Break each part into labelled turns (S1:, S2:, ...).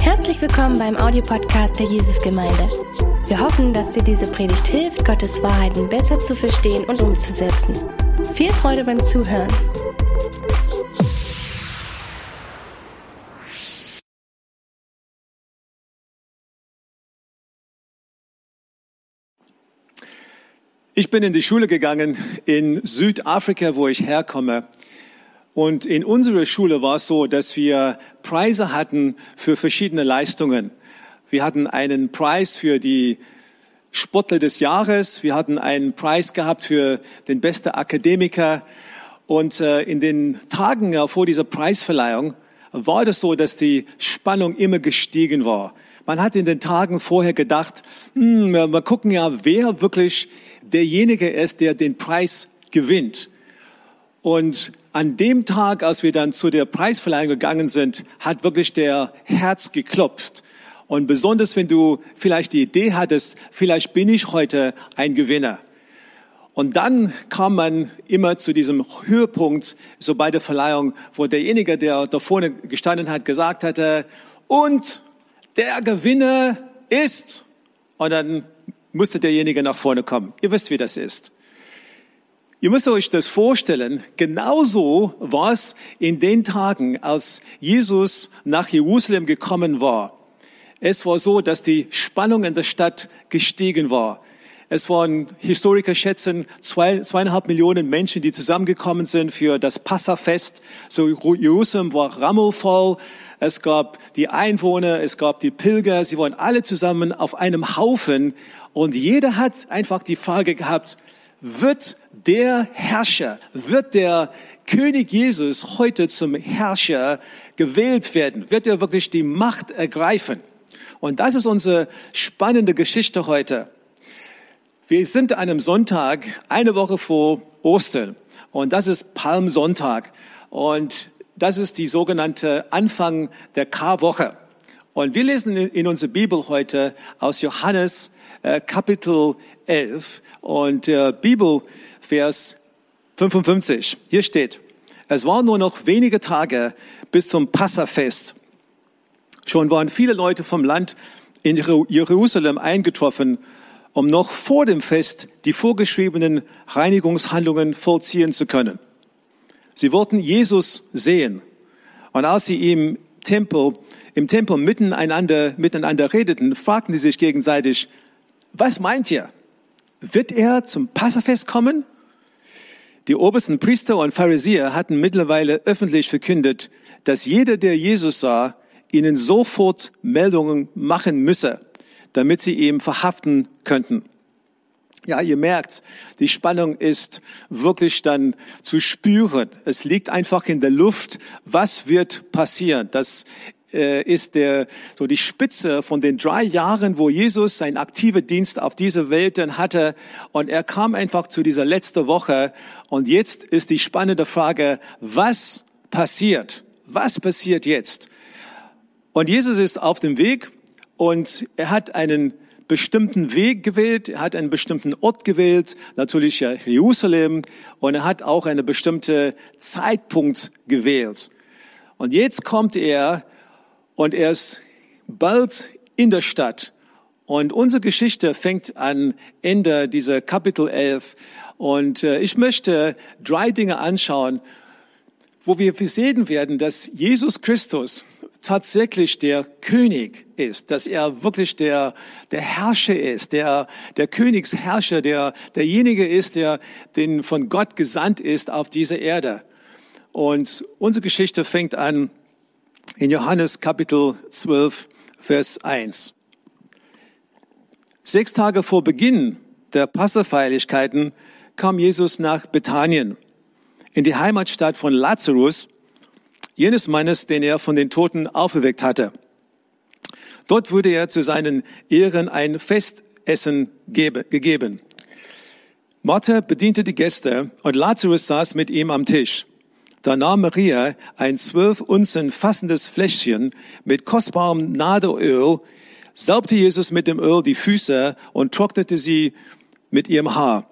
S1: Herzlich willkommen beim Audiopodcast der Jesusgemeinde. Wir hoffen, dass dir diese Predigt hilft, Gottes Wahrheiten besser zu verstehen und umzusetzen. Viel Freude beim Zuhören.
S2: Ich bin in die Schule gegangen in Südafrika, wo ich herkomme. Und in unserer Schule war es so, dass wir Preise hatten für verschiedene Leistungen. Wir hatten einen Preis für die Sportler des Jahres. Wir hatten einen Preis gehabt für den besten Akademiker. Und äh, in den Tagen vor dieser Preisverleihung war das so, dass die Spannung immer gestiegen war. Man hat in den Tagen vorher gedacht, hm, wir gucken ja, wer wirklich derjenige ist, der den Preis gewinnt. Und an dem Tag, als wir dann zu der Preisverleihung gegangen sind, hat wirklich der Herz geklopft. Und besonders, wenn du vielleicht die Idee hattest, vielleicht bin ich heute ein Gewinner. Und dann kam man immer zu diesem Höhepunkt, so bei der Verleihung, wo derjenige, der da vorne gestanden hat, gesagt hatte, und der Gewinner ist, und dann musste derjenige nach vorne kommen. Ihr wisst, wie das ist. Ihr müsst euch das vorstellen, genauso war es in den Tagen, als Jesus nach Jerusalem gekommen war. Es war so, dass die Spannung in der Stadt gestiegen war. Es waren Historiker schätzen zwei, zweieinhalb Millionen Menschen, die zusammengekommen sind für das Passafest. So Jerusalem war rammelvoll. Es gab die Einwohner, es gab die Pilger. Sie waren alle zusammen auf einem Haufen und jeder hat einfach die Frage gehabt, wird der Herrscher, wird der König Jesus heute zum Herrscher gewählt werden? Wird er wirklich die Macht ergreifen? Und das ist unsere spannende Geschichte heute. Wir sind an einem Sonntag, eine Woche vor Ostern. Und das ist Palmsonntag. Und das ist die sogenannte Anfang der Karwoche. Und wir lesen in unserer Bibel heute aus Johannes äh, Kapitel 11 und äh, Bibelvers 55. Hier steht, es waren nur noch wenige Tage bis zum Passafest. Schon waren viele Leute vom Land in Jerusalem eingetroffen, um noch vor dem Fest die vorgeschriebenen Reinigungshandlungen vollziehen zu können. Sie wollten Jesus sehen. Und als sie im Tempel, im Tempel miteinander, miteinander redeten, fragten sie sich gegenseitig, was meint ihr? Wird er zum Passafest kommen? Die obersten Priester und Pharisäer hatten mittlerweile öffentlich verkündet, dass jeder, der Jesus sah, ihnen sofort Meldungen machen müsse, damit sie ihn verhaften könnten. Ja, ihr merkt, die Spannung ist wirklich dann zu spüren. Es liegt einfach in der Luft. Was wird passieren? Das äh, ist der, so die Spitze von den drei Jahren, wo Jesus seinen aktiven Dienst auf dieser Welt dann hatte. Und er kam einfach zu dieser letzten Woche. Und jetzt ist die spannende Frage, was passiert? Was passiert jetzt? Und Jesus ist auf dem Weg und er hat einen bestimmten Weg gewählt, er hat einen bestimmten Ort gewählt, natürlich Jerusalem, und er hat auch einen bestimmten Zeitpunkt gewählt. Und jetzt kommt er und er ist bald in der Stadt. Und unsere Geschichte fängt an Ende dieser Kapitel 11. Und äh, ich möchte drei Dinge anschauen, wo wir sehen werden, dass Jesus Christus tatsächlich der König ist, dass er wirklich der, der Herrscher ist, der, der Königsherrscher, der, derjenige ist, der den von Gott gesandt ist auf diese Erde. Und unsere Geschichte fängt an in Johannes Kapitel 12, Vers 1. Sechs Tage vor Beginn der Passafeierlichkeiten kam Jesus nach Bethanien, in die Heimatstadt von Lazarus, jenes Mannes, den er von den Toten auferweckt hatte. Dort wurde er zu seinen Ehren ein Festessen gegeben. Martha bediente die Gäste und Lazarus saß mit ihm am Tisch. Da nahm Maria ein zwölf Unzen fassendes Fläschchen mit kostbarem Nadelöl, salbte Jesus mit dem Öl die Füße und trocknete sie mit ihrem Haar.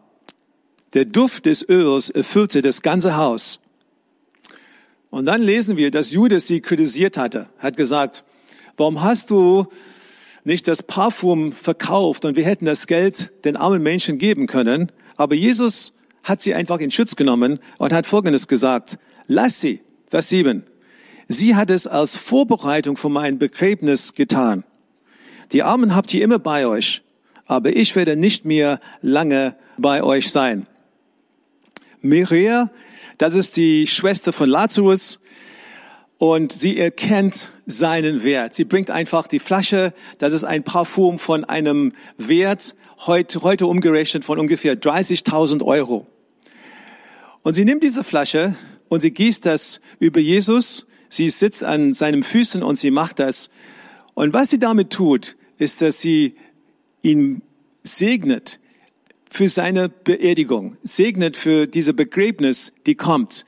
S2: Der Duft des Öls erfüllte das ganze Haus. Und dann lesen wir, dass Judas sie kritisiert hatte, hat gesagt, warum hast du nicht das Parfum verkauft und wir hätten das Geld den armen Menschen geben können? Aber Jesus hat sie einfach in Schutz genommen und hat Folgendes gesagt, lass sie, Vers 7, sie hat es als Vorbereitung für mein Begräbnis getan. Die Armen habt ihr immer bei euch, aber ich werde nicht mehr lange bei euch sein. Maria, das ist die Schwester von Lazarus und sie erkennt seinen Wert. Sie bringt einfach die Flasche, das ist ein Parfum von einem Wert, heute, heute umgerechnet von ungefähr 30.000 Euro. Und sie nimmt diese Flasche und sie gießt das über Jesus. Sie sitzt an seinen Füßen und sie macht das. Und was sie damit tut, ist, dass sie ihn segnet für seine Beerdigung, segnet für diese Begräbnis, die kommt.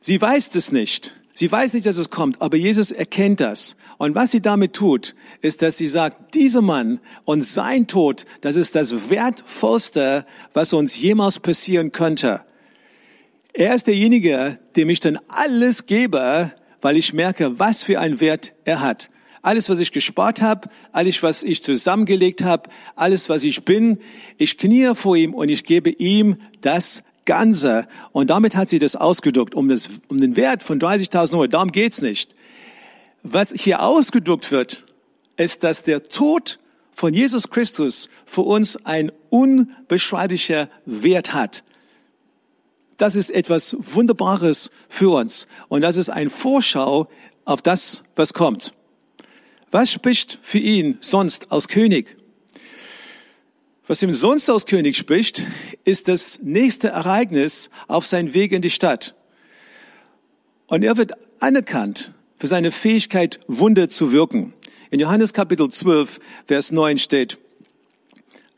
S2: Sie weiß es nicht. Sie weiß nicht, dass es kommt, aber Jesus erkennt das. Und was sie damit tut, ist, dass sie sagt, dieser Mann und sein Tod, das ist das Wertvollste, was uns jemals passieren könnte. Er ist derjenige, dem ich dann alles gebe, weil ich merke, was für einen Wert er hat. Alles, was ich gespart habe, alles, was ich zusammengelegt habe, alles, was ich bin, ich kniee vor ihm und ich gebe ihm das Ganze. Und damit hat sie das ausgedruckt, um, das, um den Wert von 30.000 Euro. Darum geht's nicht. Was hier ausgedruckt wird, ist, dass der Tod von Jesus Christus für uns ein unbeschreiblicher Wert hat. Das ist etwas Wunderbares für uns. Und das ist ein Vorschau auf das, was kommt. Was spricht für ihn sonst als König? Was ihm sonst als König spricht, ist das nächste Ereignis auf seinem Weg in die Stadt. Und er wird anerkannt für seine Fähigkeit, Wunder zu wirken. In Johannes Kapitel 12, Vers 9 steht,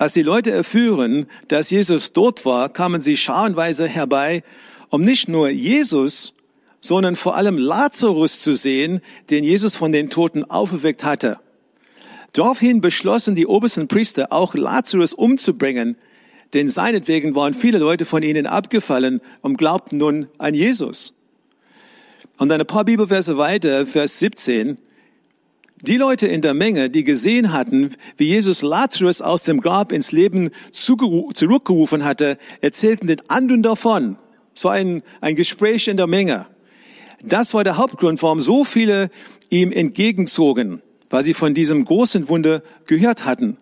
S2: als die Leute erführen, dass Jesus dort war, kamen sie scharenweise herbei, um nicht nur Jesus, sondern vor allem Lazarus zu sehen, den Jesus von den Toten auferweckt hatte. Daraufhin beschlossen die obersten Priester auch Lazarus umzubringen, denn seinetwegen waren viele Leute von ihnen abgefallen und glaubten nun an Jesus. Und ein paar Bibelverse weiter, Vers 17, die Leute in der Menge, die gesehen hatten, wie Jesus Lazarus aus dem Grab ins Leben zurückgerufen hatte, erzählten den anderen davon. Es war ein, ein Gespräch in der Menge. Das war der Hauptgrund, warum so viele ihm entgegenzogen, weil sie von diesem großen Wunder gehört hatten,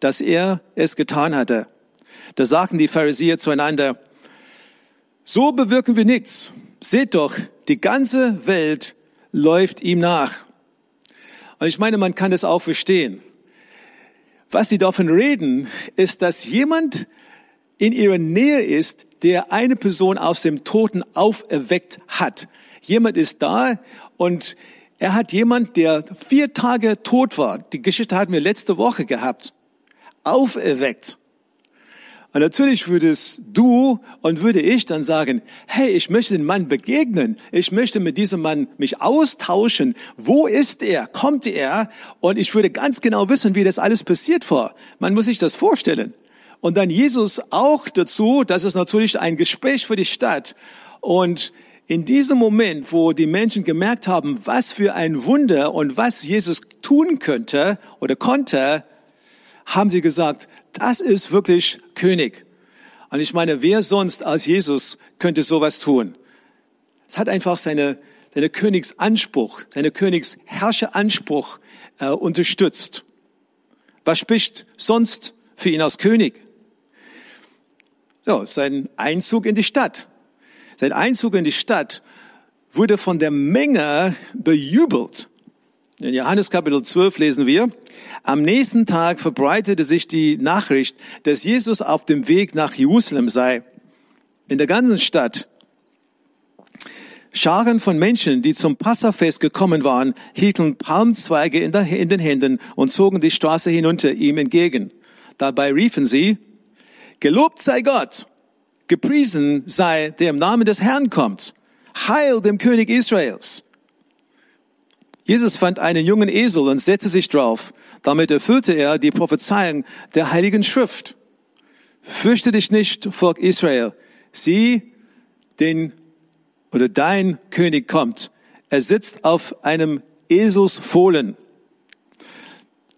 S2: dass er es getan hatte. Da sagten die Pharisäer zueinander, so bewirken wir nichts. Seht doch, die ganze Welt läuft ihm nach. Und ich meine, man kann das auch verstehen. Was sie davon reden, ist, dass jemand in ihrer Nähe ist, der eine Person aus dem Toten auferweckt hat. Jemand ist da und er hat jemand, der vier Tage tot war. Die Geschichte hatten wir letzte Woche gehabt. Auferweckt. Und natürlich würdest du und würde ich dann sagen, hey, ich möchte den Mann begegnen. Ich möchte mit diesem Mann mich austauschen. Wo ist er? Kommt er? Und ich würde ganz genau wissen, wie das alles passiert war. Man muss sich das vorstellen. Und dann Jesus auch dazu, das ist natürlich ein Gespräch für die Stadt. Und in diesem Moment, wo die Menschen gemerkt haben, was für ein Wunder und was Jesus tun könnte oder konnte, haben sie gesagt, das ist wirklich König. Und ich meine, wer sonst als Jesus könnte sowas tun? Es hat einfach seine, seine Königsanspruch, seine Königsherrscheranspruch äh, unterstützt. Was spricht sonst für ihn als König? So, sein Einzug in die Stadt. Sein Einzug in die Stadt wurde von der Menge bejubelt. In Johannes Kapitel 12 lesen wir, am nächsten Tag verbreitete sich die Nachricht, dass Jesus auf dem Weg nach Jerusalem sei. In der ganzen Stadt. Scharen von Menschen, die zum Passafest gekommen waren, hielten Palmzweige in, den Händen und zogen die Straße hinunter ihm entgegen. Dabei riefen sie, Gelobt sei Gott, Gepriesen sei, der im Namen des Herrn kommt. Heil dem König Israels. Jesus fand einen jungen Esel und setzte sich drauf. Damit erfüllte er die Prophezeiung der Heiligen Schrift. Fürchte dich nicht, Volk Israel. Sieh, den oder dein König kommt. Er sitzt auf einem Eselsfohlen.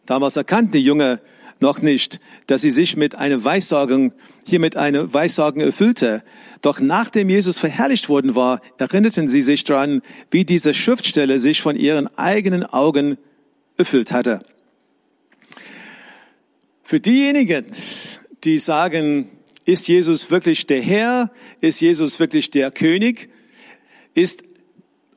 S2: Damals erkannten die Jünger noch nicht, dass sie sich mit einer Weissagung, hier mit einer Weissagung erfüllte. Doch nachdem Jesus verherrlicht worden war, erinnerten sie sich daran, wie diese Schriftstelle sich von ihren eigenen Augen erfüllt hatte. Für diejenigen, die sagen, ist Jesus wirklich der Herr? Ist Jesus wirklich der König? Ist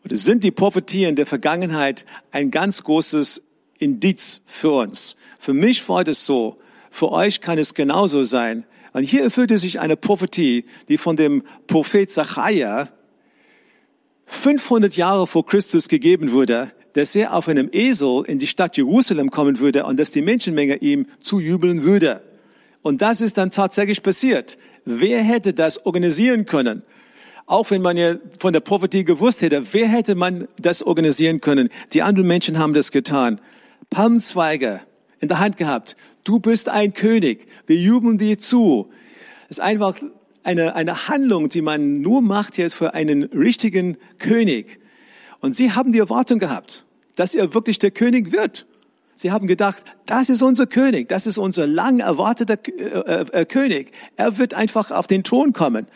S2: oder sind die Prophetien der Vergangenheit ein ganz großes Indiz für uns? Für mich war das so. Für euch kann es genauso sein. Und hier erfüllte sich eine Prophetie, die von dem Prophet Zachariah 500 Jahre vor Christus gegeben wurde, dass er auf einem Esel in die Stadt Jerusalem kommen würde und dass die Menschenmenge ihm zujubeln würde. Und das ist dann tatsächlich passiert. Wer hätte das organisieren können? Auch wenn man ja von der Prophetie gewusst hätte, wer hätte man das organisieren können? Die anderen Menschen haben das getan. Palmzweige in der Hand gehabt. Du bist ein König. Wir jubeln dir zu. Es ist einfach eine, eine Handlung, die man nur macht jetzt für einen richtigen König. Und sie haben die Erwartung gehabt, dass er wirklich der König wird. Sie haben gedacht, das ist unser König, das ist unser lang erwarteter äh, äh, König. Er wird einfach auf den Thron kommen.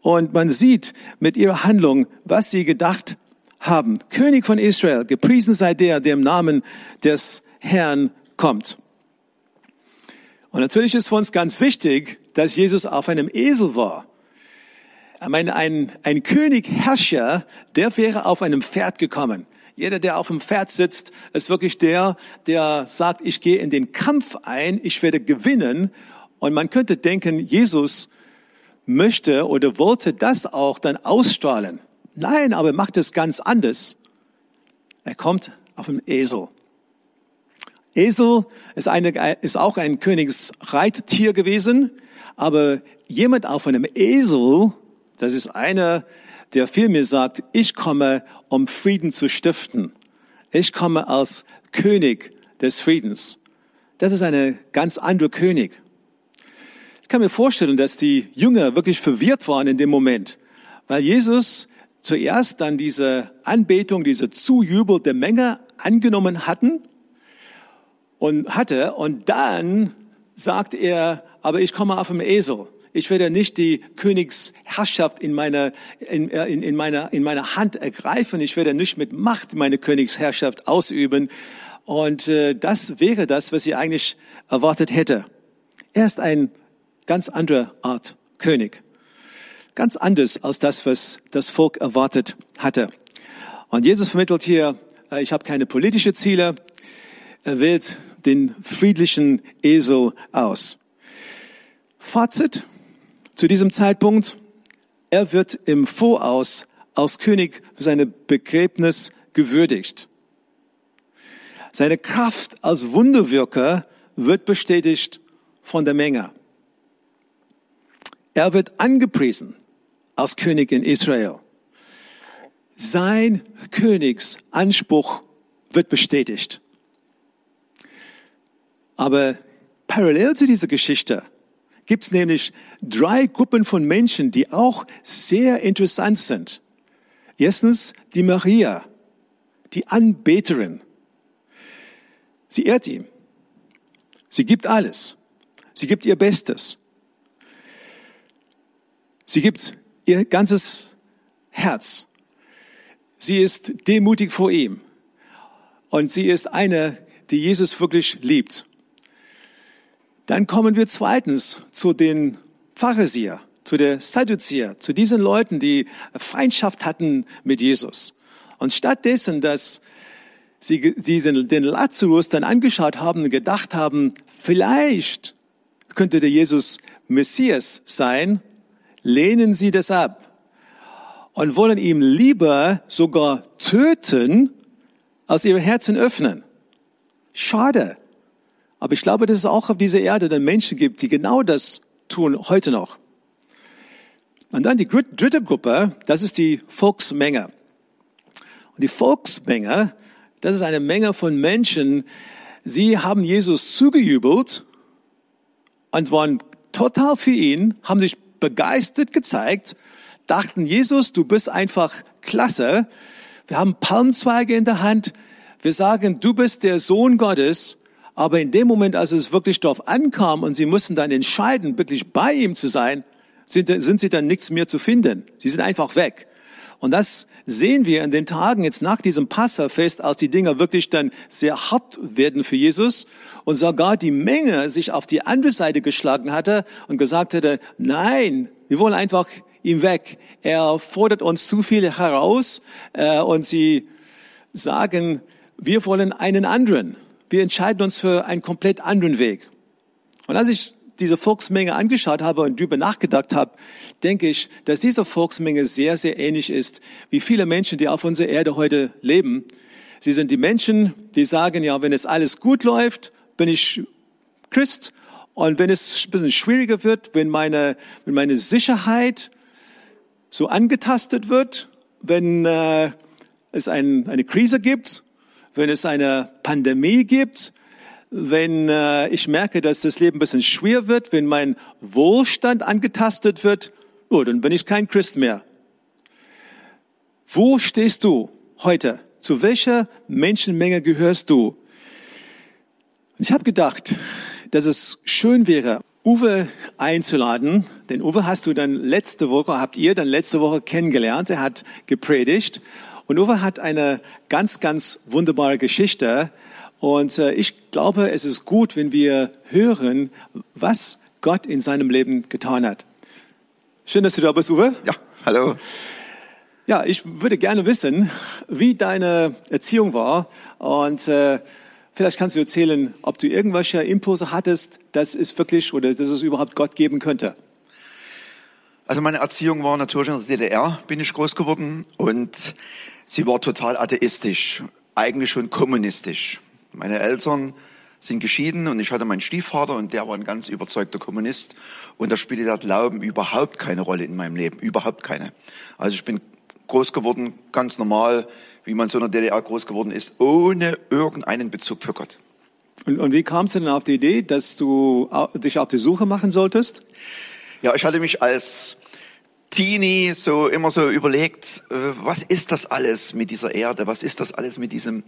S2: Und man sieht mit ihrer Handlung, was sie gedacht haben. König von Israel, gepriesen sei der, der im Namen des Herrn kommt. Und natürlich ist für uns ganz wichtig, dass Jesus auf einem Esel war. Ich meine, ein, ein König, Herrscher, der wäre auf einem Pferd gekommen. Jeder, der auf dem Pferd sitzt, ist wirklich der, der sagt, ich gehe in den Kampf ein, ich werde gewinnen. Und man könnte denken, Jesus möchte oder wollte das auch dann ausstrahlen. Nein, aber er macht es ganz anders. Er kommt auf dem Esel. Esel ist, eine, ist auch ein Königsreittier gewesen, aber jemand auf einem Esel, das ist einer, der vielmehr sagt, ich komme, um Frieden zu stiften. Ich komme als König des Friedens. Das ist eine ganz andere König. Ich kann mir vorstellen, dass die Jünger wirklich verwirrt waren in dem Moment, weil Jesus zuerst dann diese Anbetung, diese Zujubel der Menge angenommen hatten und hatte und dann sagt er, aber ich komme auf dem Esel. Ich werde nicht die Königsherrschaft in meiner, in, in, in, meiner, in meiner Hand ergreifen. Ich werde nicht mit Macht meine Königsherrschaft ausüben. Und äh, das wäre das, was sie eigentlich erwartet hätte. Er ist ein ganz andere Art König. Ganz anders als das, was das Volk erwartet hatte. Und Jesus vermittelt hier, äh, ich habe keine politischen Ziele. Er wählt den friedlichen Esel aus. Fazit zu diesem Zeitpunkt, er wird im Voraus als König für seine Begräbnis gewürdigt. Seine Kraft als Wunderwirker wird bestätigt von der Menge. Er wird angepriesen als König in Israel. Sein Königsanspruch wird bestätigt. Aber parallel zu dieser Geschichte gibt es nämlich drei Gruppen von Menschen, die auch sehr interessant sind. Erstens die Maria, die Anbeterin. Sie ehrt ihn. Sie gibt alles. Sie gibt ihr Bestes. Sie gibt ihr ganzes Herz. Sie ist demutig vor ihm. Und sie ist eine, die Jesus wirklich liebt. Dann kommen wir zweitens zu den Pharisäer, zu der Sadduzier, zu diesen Leuten, die Feindschaft hatten mit Jesus. Und stattdessen, dass sie diesen, den Lazarus dann angeschaut haben und gedacht haben, vielleicht könnte der Jesus Messias sein, lehnen sie das ab und wollen ihm lieber sogar töten, als ihre Herzen öffnen. Schade. Aber ich glaube, dass es auch auf dieser Erde dann Menschen gibt, die genau das tun heute noch. Und dann die dritte Gruppe, das ist die Volksmenge. Und die Volksmenge, das ist eine Menge von Menschen, sie haben Jesus zugejubelt und waren total für ihn, haben sich begeistert gezeigt, dachten, Jesus, du bist einfach klasse. Wir haben Palmzweige in der Hand. Wir sagen, du bist der Sohn Gottes. Aber in dem Moment, als es wirklich darauf ankam und sie mussten dann entscheiden, wirklich bei ihm zu sein, sind, sind sie dann nichts mehr zu finden. Sie sind einfach weg. Und das sehen wir in den Tagen jetzt nach diesem Passafest, als die Dinger wirklich dann sehr hart werden für Jesus und sogar die Menge sich auf die andere Seite geschlagen hatte und gesagt hätte, nein, wir wollen einfach ihm weg. Er fordert uns zu viel heraus äh, und sie sagen, wir wollen einen anderen. Wir entscheiden uns für einen komplett anderen Weg. Und als ich diese Volksmenge angeschaut habe und darüber nachgedacht habe, denke ich, dass diese Volksmenge sehr, sehr ähnlich ist wie viele Menschen, die auf unserer Erde heute leben. Sie sind die Menschen, die sagen, ja, wenn es alles gut läuft, bin ich Christ. Und wenn es ein bisschen schwieriger wird, wenn meine, wenn meine Sicherheit so angetastet wird, wenn äh, es ein, eine Krise gibt, wenn es eine Pandemie gibt, wenn äh, ich merke, dass das Leben ein bisschen schwer wird, wenn mein Wohlstand angetastet wird, oh, dann bin ich kein Christ mehr. Wo stehst du heute? Zu welcher Menschenmenge gehörst du? Ich habe gedacht, dass es schön wäre, Uwe einzuladen, denn Uwe hast du dann letzte Woche, habt ihr dann letzte Woche kennengelernt, er hat gepredigt und Uwe hat eine ganz, ganz wunderbare Geschichte und äh, ich glaube, es ist gut, wenn wir hören, was Gott in seinem Leben getan hat. Schön, dass du da bist, Uwe.
S3: Ja, hallo.
S2: Ja, ich würde gerne wissen, wie deine Erziehung war und äh, vielleicht kannst du erzählen, ob du irgendwelche Impulse hattest, dass es wirklich oder dass es überhaupt Gott geben könnte.
S3: Also meine Erziehung war natürlich in der DDR, bin ich groß geworden und sie war total atheistisch, eigentlich schon kommunistisch. Meine Eltern sind geschieden und ich hatte meinen Stiefvater und der war ein ganz überzeugter Kommunist und da spielte der Glauben überhaupt keine Rolle in meinem Leben, überhaupt keine. Also ich bin groß geworden, ganz normal, wie man so in der DDR groß geworden ist, ohne irgendeinen Bezug für Gott.
S2: Und, und wie kamst du denn auf die Idee, dass du dich auf die Suche machen solltest?
S3: Ja, ich hatte mich als Teenie so immer so überlegt, was ist das alles mit dieser Erde? Was ist das alles mit diesem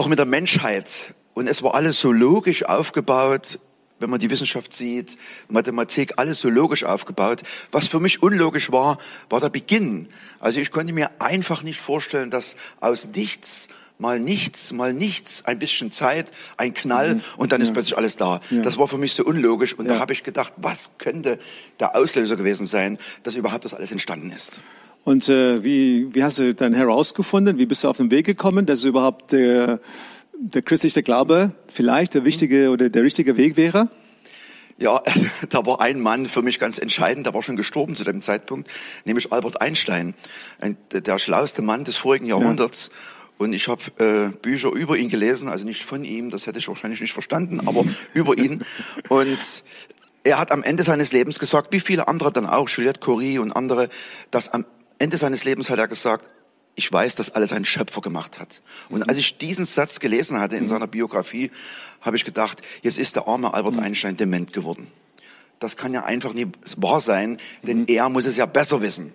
S3: auch mit der Menschheit. Und es war alles so logisch aufgebaut, wenn man die Wissenschaft sieht, Mathematik, alles so logisch aufgebaut. Was für mich unlogisch war, war der Beginn. Also ich konnte mir einfach nicht vorstellen, dass aus nichts mal nichts, mal nichts, ein bisschen Zeit, ein Knall mhm. und dann ja. ist plötzlich alles da. Ja. Das war für mich so unlogisch und ja. da habe ich gedacht, was könnte der Auslöser gewesen sein, dass überhaupt das alles entstanden ist.
S2: Und äh, wie, wie hast du dann herausgefunden, wie bist du auf den Weg gekommen, dass überhaupt der, der christliche Glaube vielleicht der wichtige oder der richtige Weg wäre?
S3: Ja, da war ein Mann für mich ganz entscheidend, der war schon gestorben zu dem Zeitpunkt, nämlich Albert Einstein, der schlauste Mann des vorigen Jahrhunderts. Ja. Und ich habe äh, Bücher über ihn gelesen, also nicht von ihm, das hätte ich wahrscheinlich nicht verstanden, aber über ihn. Und er hat am Ende seines Lebens gesagt, wie viele andere dann auch, Juliette Curie und andere, dass am Ende seines Lebens hat er gesagt, ich weiß, dass alles ein Schöpfer gemacht hat. Und als ich diesen Satz gelesen hatte in seiner Biografie, habe ich gedacht, jetzt ist der arme Albert mhm. Einstein dement geworden. Das kann ja einfach nicht wahr sein, denn mhm. er muss es ja besser wissen.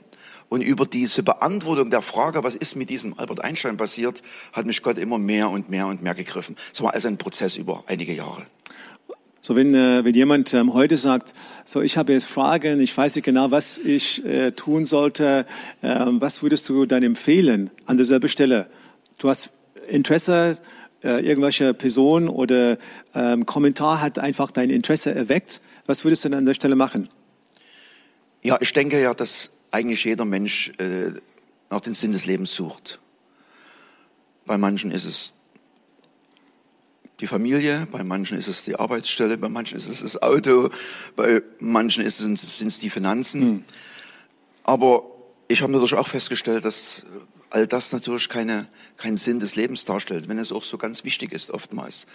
S3: Und über diese Beantwortung der Frage, was ist mit diesem Albert Einstein passiert, hat mich Gott immer mehr und mehr und mehr gegriffen. Es war also ein Prozess über einige Jahre.
S2: So wenn, äh, wenn jemand ähm, heute sagt, so ich habe jetzt Fragen, ich weiß nicht genau, was ich äh, tun sollte, äh, was würdest du dann empfehlen an derselben Stelle? Du hast Interesse, äh, irgendwelche Person oder ähm, Kommentar hat einfach dein Interesse erweckt. Was würdest du dann an der Stelle machen?
S3: Ja, ich denke ja, dass eigentlich jeder Mensch äh, nach den Sinn des Lebens sucht. Bei manchen ist es die Familie, bei manchen ist es die Arbeitsstelle, bei manchen ist es das Auto, bei manchen ist es, sind es die Finanzen. Hm. Aber ich habe natürlich auch festgestellt, dass all das natürlich keine, keinen Sinn des Lebens darstellt, wenn es auch so ganz wichtig ist oftmals.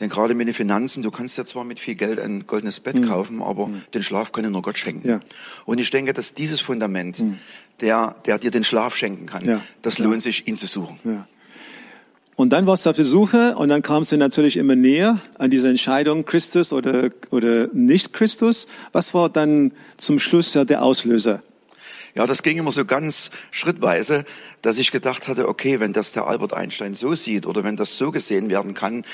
S3: Denn gerade mit den Finanzen, du kannst ja zwar mit viel Geld ein goldenes Bett mhm. kaufen, aber mhm. den Schlaf kann dir nur Gott schenken. Ja. Und ich denke, dass dieses Fundament, mhm. der, der dir den Schlaf schenken kann, ja. das lohnt sich, ihn zu suchen. Ja.
S2: Und dann warst du auf der Suche und dann kamst du natürlich immer näher an diese Entscheidung, Christus oder, oder nicht Christus. Was war dann zum Schluss ja der Auslöser?
S3: Ja, das ging immer so ganz schrittweise, dass ich gedacht hatte, okay, wenn das der Albert Einstein so sieht oder wenn das so gesehen werden kann,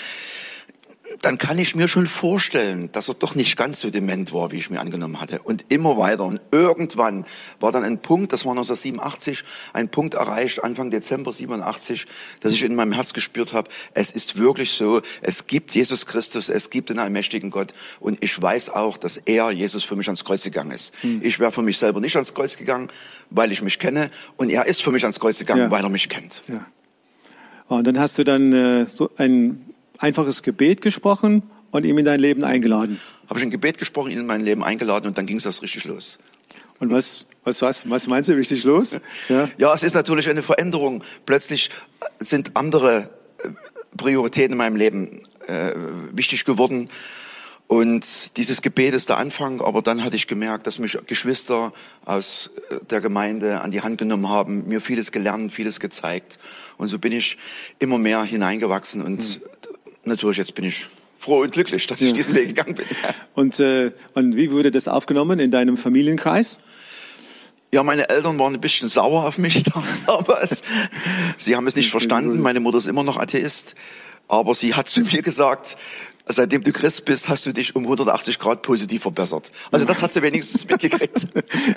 S3: dann kann ich mir schon vorstellen, dass er doch nicht ganz so dement war, wie ich mir angenommen hatte. Und immer weiter. Und irgendwann war dann ein Punkt, das war 1987, ein Punkt erreicht, Anfang Dezember 87, dass ich in meinem Herz gespürt habe, es ist wirklich so, es gibt Jesus Christus, es gibt den allmächtigen Gott. Und ich weiß auch, dass er, Jesus, für mich ans Kreuz gegangen ist. Hm. Ich wäre für mich selber nicht ans Kreuz gegangen, weil ich mich kenne. Und er ist für mich ans Kreuz gegangen, ja. weil er mich kennt. Ja.
S2: Und dann hast du dann äh, so ein einfaches Gebet gesprochen und ihm in dein Leben eingeladen.
S3: Habe ich ein Gebet gesprochen, ihn in mein Leben eingeladen und dann ging es das richtig los.
S2: Und was, was, was, was meinst du richtig los?
S3: Ja. ja, es ist natürlich eine Veränderung. Plötzlich sind andere äh, Prioritäten in meinem Leben äh, wichtig geworden. Und dieses Gebet ist der Anfang, aber dann hatte ich gemerkt, dass mich Geschwister aus äh, der Gemeinde an die Hand genommen haben, mir vieles gelernt, vieles gezeigt. Und so bin ich immer mehr hineingewachsen und mhm natürlich, jetzt bin ich froh und glücklich, dass ich diesen Weg gegangen bin.
S2: Und, äh, und wie wurde das aufgenommen in deinem Familienkreis?
S3: Ja, meine Eltern waren ein bisschen sauer auf mich damals. Sie haben es nicht verstanden. Meine Mutter ist immer noch Atheist. Aber sie hat zu mir gesagt, seitdem du Christ bist, hast du dich um 180 Grad positiv verbessert. Also das hat sie wenigstens mitgekriegt.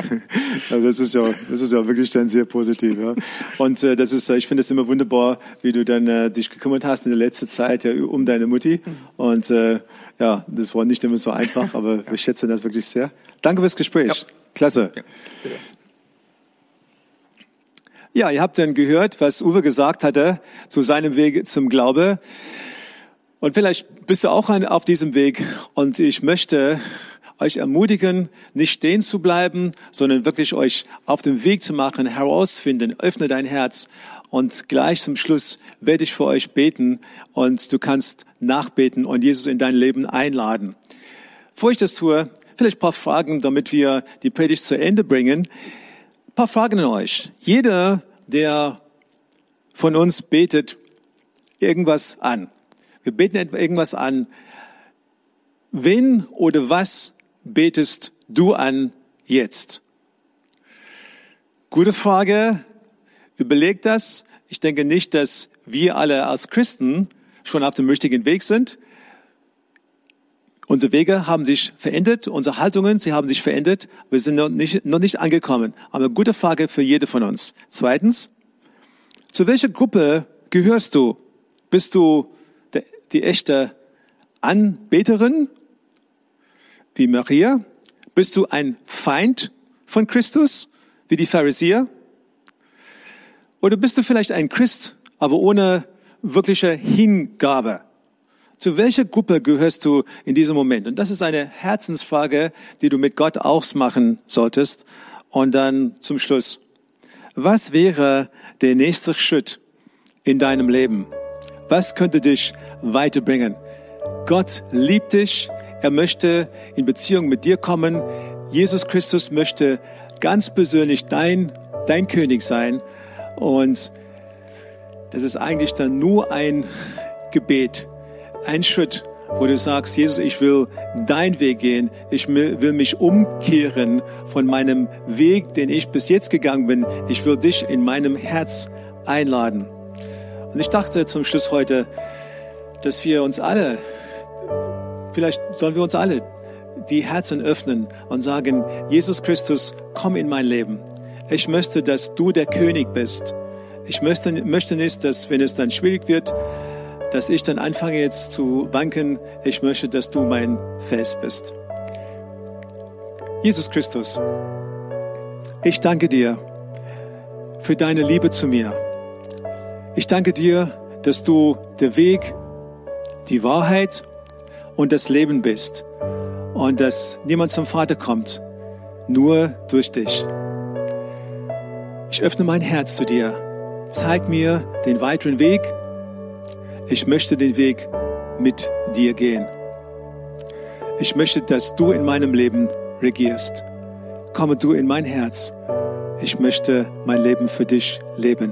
S2: also das ist ja, das ist ja wirklich dann sehr positiv. Ja. Und äh, das ist, ich finde es immer wunderbar, wie du dann äh, dich gekümmert hast in der letzten Zeit ja, um deine Mutti. Und äh, ja, das war nicht immer so einfach, aber ja. wir schätzen das wirklich sehr. Danke fürs Gespräch. Ja. Klasse. Ja. Ja, ihr habt dann gehört, was Uwe gesagt hatte zu seinem Weg zum Glaube. Und vielleicht bist du auch auf diesem Weg und ich möchte euch ermutigen, nicht stehen zu bleiben, sondern wirklich euch auf den Weg zu machen, herausfinden, öffne dein Herz und gleich zum Schluss werde ich für euch beten und du kannst nachbeten und Jesus in dein Leben einladen. Bevor ich das tue, vielleicht ein paar Fragen, damit wir die Predigt zu Ende bringen. Ein paar Fragen an euch. Jeder, der von uns betet irgendwas an. Wir beten irgendwas an. Wen oder was betest du an jetzt? Gute Frage. Überleg das. Ich denke nicht, dass wir alle als Christen schon auf dem richtigen Weg sind. Unsere Wege haben sich verändert, unsere Haltungen, sie haben sich verändert. Wir sind noch nicht, noch nicht angekommen. Aber gute Frage für jede von uns. Zweitens, zu welcher Gruppe gehörst du? Bist du die echte Anbeterin wie Maria? Bist du ein Feind von Christus wie die Pharisäer? Oder bist du vielleicht ein Christ, aber ohne wirkliche Hingabe? Zu welcher Gruppe gehörst du in diesem Moment? Und das ist eine Herzensfrage, die du mit Gott ausmachen solltest. Und dann zum Schluss. Was wäre der nächste Schritt in deinem Leben? Was könnte dich weiterbringen? Gott liebt dich. Er möchte in Beziehung mit dir kommen. Jesus Christus möchte ganz persönlich dein, dein König sein. Und das ist eigentlich dann nur ein Gebet, ein Schritt, wo du sagst, Jesus, ich will dein Weg gehen. Ich will mich umkehren von meinem Weg, den ich bis jetzt gegangen bin. Ich will dich in meinem Herz einladen. Und ich dachte zum Schluss heute, dass wir uns alle, vielleicht sollen wir uns alle die Herzen öffnen und sagen, Jesus Christus, komm in mein Leben. Ich möchte, dass du der König bist. Ich möchte, möchte nicht, dass wenn es dann schwierig wird, dass ich dann anfange jetzt zu wanken. Ich möchte, dass du mein Fels bist. Jesus Christus, ich danke dir für deine Liebe zu mir. Ich danke dir, dass du der Weg, die Wahrheit und das Leben bist und dass niemand zum Vater kommt, nur durch dich. Ich öffne mein Herz zu dir. Zeig mir den weiteren Weg. Ich möchte den Weg mit dir gehen. Ich möchte, dass du in meinem Leben regierst. Komme du in mein Herz. Ich möchte mein Leben für dich leben.